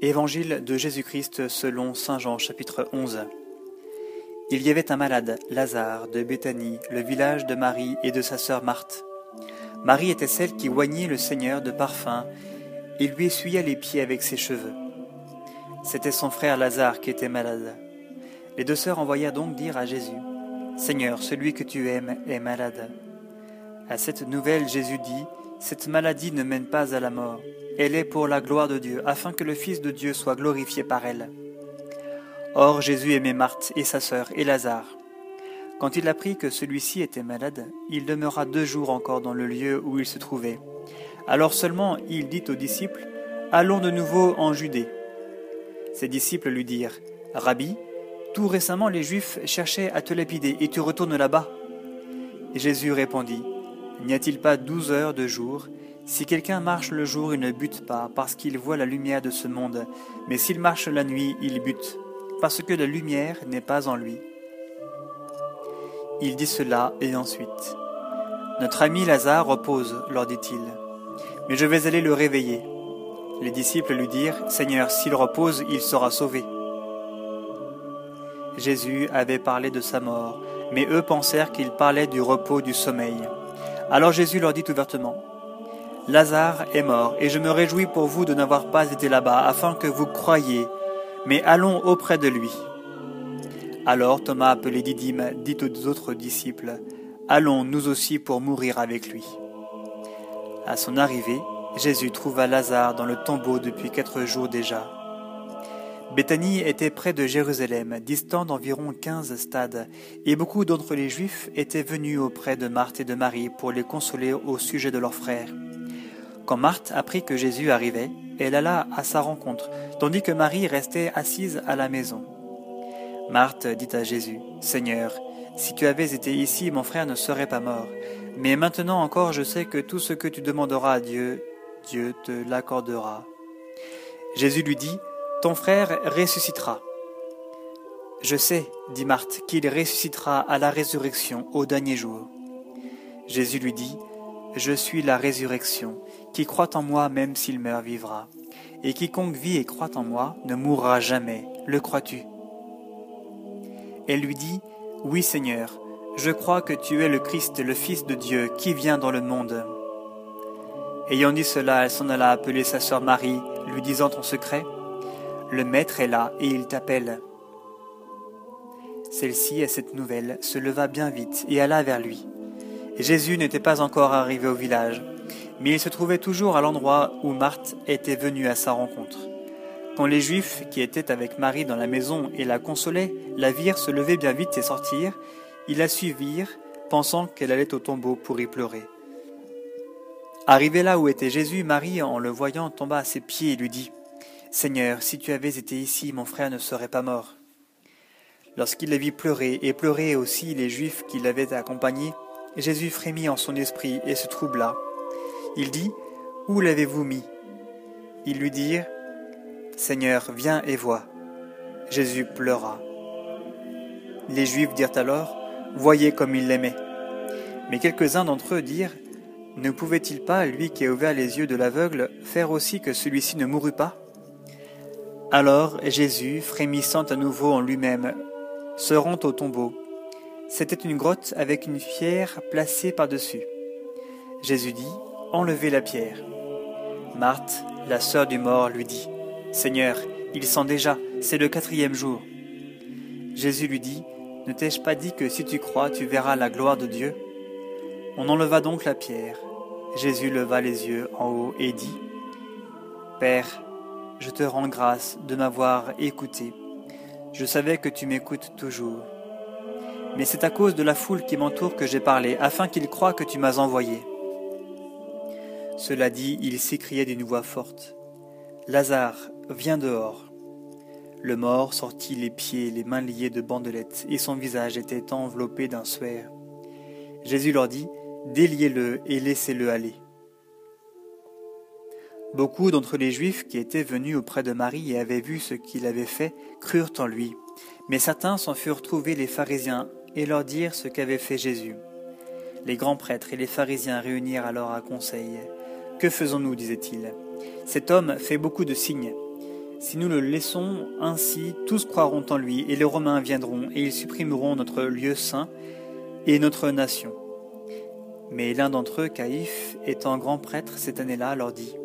Évangile de Jésus-Christ selon Saint Jean chapitre 11. Il y avait un malade, Lazare, de Béthanie, le village de Marie et de sa sœur Marthe. Marie était celle qui oignit le Seigneur de parfum et lui essuya les pieds avec ses cheveux. C'était son frère Lazare qui était malade. Les deux sœurs envoyèrent donc dire à Jésus, Seigneur, celui que tu aimes est malade. À cette nouvelle, Jésus dit, Cette maladie ne mène pas à la mort, elle est pour la gloire de Dieu, afin que le Fils de Dieu soit glorifié par elle. Or Jésus aimait Marthe et sa sœur et Lazare. Quand il apprit que celui-ci était malade, il demeura deux jours encore dans le lieu où il se trouvait. Alors seulement il dit aux disciples, Allons de nouveau en Judée. Ses disciples lui dirent, Rabbi, tout récemment les Juifs cherchaient à te lapider, et tu retournes là-bas. Jésus répondit, N'y a-t-il pas douze heures de jour Si quelqu'un marche le jour, il ne bute pas, parce qu'il voit la lumière de ce monde, mais s'il marche la nuit, il bute parce que la lumière n'est pas en lui. Il dit cela et ensuite. Notre ami Lazare repose, leur dit-il, mais je vais aller le réveiller. Les disciples lui dirent, Seigneur, s'il repose, il sera sauvé. Jésus avait parlé de sa mort, mais eux pensèrent qu'il parlait du repos du sommeil. Alors Jésus leur dit ouvertement, Lazare est mort, et je me réjouis pour vous de n'avoir pas été là-bas, afin que vous croyiez, mais allons auprès de lui. Alors Thomas, appelé Didyme, dit aux autres disciples, Allons nous aussi pour mourir avec lui. À son arrivée, Jésus trouva Lazare dans le tombeau depuis quatre jours déjà. Béthanie était près de Jérusalem, distant d'environ quinze stades, et beaucoup d'entre les Juifs étaient venus auprès de Marthe et de Marie pour les consoler au sujet de leur frère. Quand Marthe apprit que Jésus arrivait, elle alla à sa rencontre, tandis que Marie restait assise à la maison. Marthe dit à Jésus, Seigneur, si tu avais été ici, mon frère ne serait pas mort. Mais maintenant encore, je sais que tout ce que tu demanderas à Dieu, Dieu te l'accordera. Jésus lui dit, Ton frère ressuscitera. Je sais, dit Marthe, qu'il ressuscitera à la résurrection au dernier jour. Jésus lui dit, Je suis la résurrection. Qui croit en moi, même s'il meurt, vivra. Et quiconque vit et croit en moi ne mourra jamais. Le crois-tu? Elle lui dit, Oui Seigneur, je crois que tu es le Christ, le Fils de Dieu, qui vient dans le monde. Ayant dit cela, elle s'en alla appeler sa sœur Marie, lui disant en secret, Le Maître est là et il t'appelle. Celle-ci, à cette nouvelle, se leva bien vite et alla vers lui. Jésus n'était pas encore arrivé au village mais il se trouvait toujours à l'endroit où Marthe était venue à sa rencontre. Quand les Juifs qui étaient avec Marie dans la maison et la consolaient la virent se lever bien vite et sortir, ils la suivirent, pensant qu'elle allait au tombeau pour y pleurer. Arrivée là où était Jésus, Marie, en le voyant, tomba à ses pieds et lui dit Seigneur, si tu avais été ici, mon frère ne serait pas mort. Lorsqu'il la vit pleurer, et pleurer aussi les Juifs qui l'avaient accompagné, Jésus frémit en son esprit et se troubla. Il dit, Où l'avez-vous mis? Ils lui dirent, Seigneur, viens et vois. Jésus pleura. Les Juifs dirent alors, Voyez comme il l'aimait. Mais quelques-uns d'entre eux dirent, Ne pouvait-il pas, lui qui a ouvert les yeux de l'aveugle, faire aussi que celui-ci ne mourût pas? Alors Jésus, frémissant à nouveau en lui-même, se rend au tombeau. C'était une grotte avec une pierre placée par-dessus. Jésus dit, enlever la pierre. Marthe, la sœur du mort, lui dit, Seigneur, il sent déjà, c'est le quatrième jour. Jésus lui dit, Ne t'ai-je pas dit que si tu crois, tu verras la gloire de Dieu? On enleva donc la pierre. Jésus leva les yeux en haut et dit, Père, je te rends grâce de m'avoir écouté. Je savais que tu m'écoutes toujours. Mais c'est à cause de la foule qui m'entoure que j'ai parlé, afin qu'ils croient que tu m'as envoyé. Cela dit, il s'écriait d'une voix forte. Lazare, viens dehors. Le mort sortit les pieds et les mains liés de bandelettes, et son visage était enveloppé d'un suaire. Jésus leur dit, Déliez-le et laissez-le aller. Beaucoup d'entre les Juifs qui étaient venus auprès de Marie et avaient vu ce qu'il avait fait crurent en lui. Mais certains s'en furent trouvés les pharisiens et leur dirent ce qu'avait fait Jésus. Les grands prêtres et les pharisiens réunirent alors un conseil. Que faisons-nous disait-il. Cet homme fait beaucoup de signes. Si nous le laissons ainsi, tous croiront en lui, et les Romains viendront, et ils supprimeront notre lieu saint et notre nation. Mais l'un d'entre eux, Caïphe, étant grand prêtre cette année-là, leur dit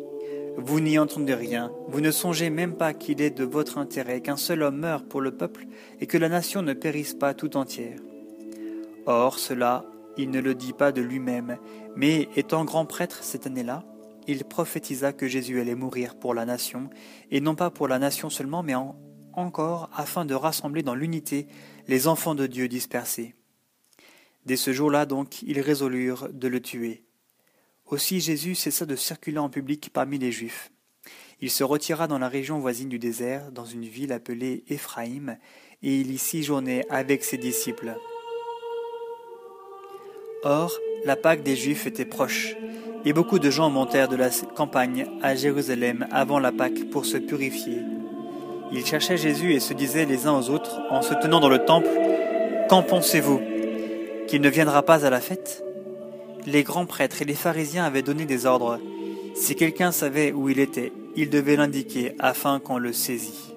Vous n'y entendez rien, vous ne songez même pas qu'il est de votre intérêt qu'un seul homme meure pour le peuple et que la nation ne périsse pas tout entière. Or, cela, il ne le dit pas de lui-même, mais étant grand prêtre cette année-là, il prophétisa que Jésus allait mourir pour la nation, et non pas pour la nation seulement, mais encore afin de rassembler dans l'unité les enfants de Dieu dispersés. Dès ce jour-là donc, ils résolurent de le tuer. Aussi Jésus cessa de circuler en public parmi les Juifs. Il se retira dans la région voisine du désert, dans une ville appelée Éphraïm, et il y séjournait avec ses disciples. Or, la Pâque des Juifs était proche, et beaucoup de gens montèrent de la campagne à Jérusalem avant la Pâque pour se purifier. Ils cherchaient Jésus et se disaient les uns aux autres, en se tenant dans le temple, Qu'en pensez-vous? Qu'il ne viendra pas à la fête? Les grands prêtres et les pharisiens avaient donné des ordres. Si quelqu'un savait où il était, il devait l'indiquer afin qu'on le saisît.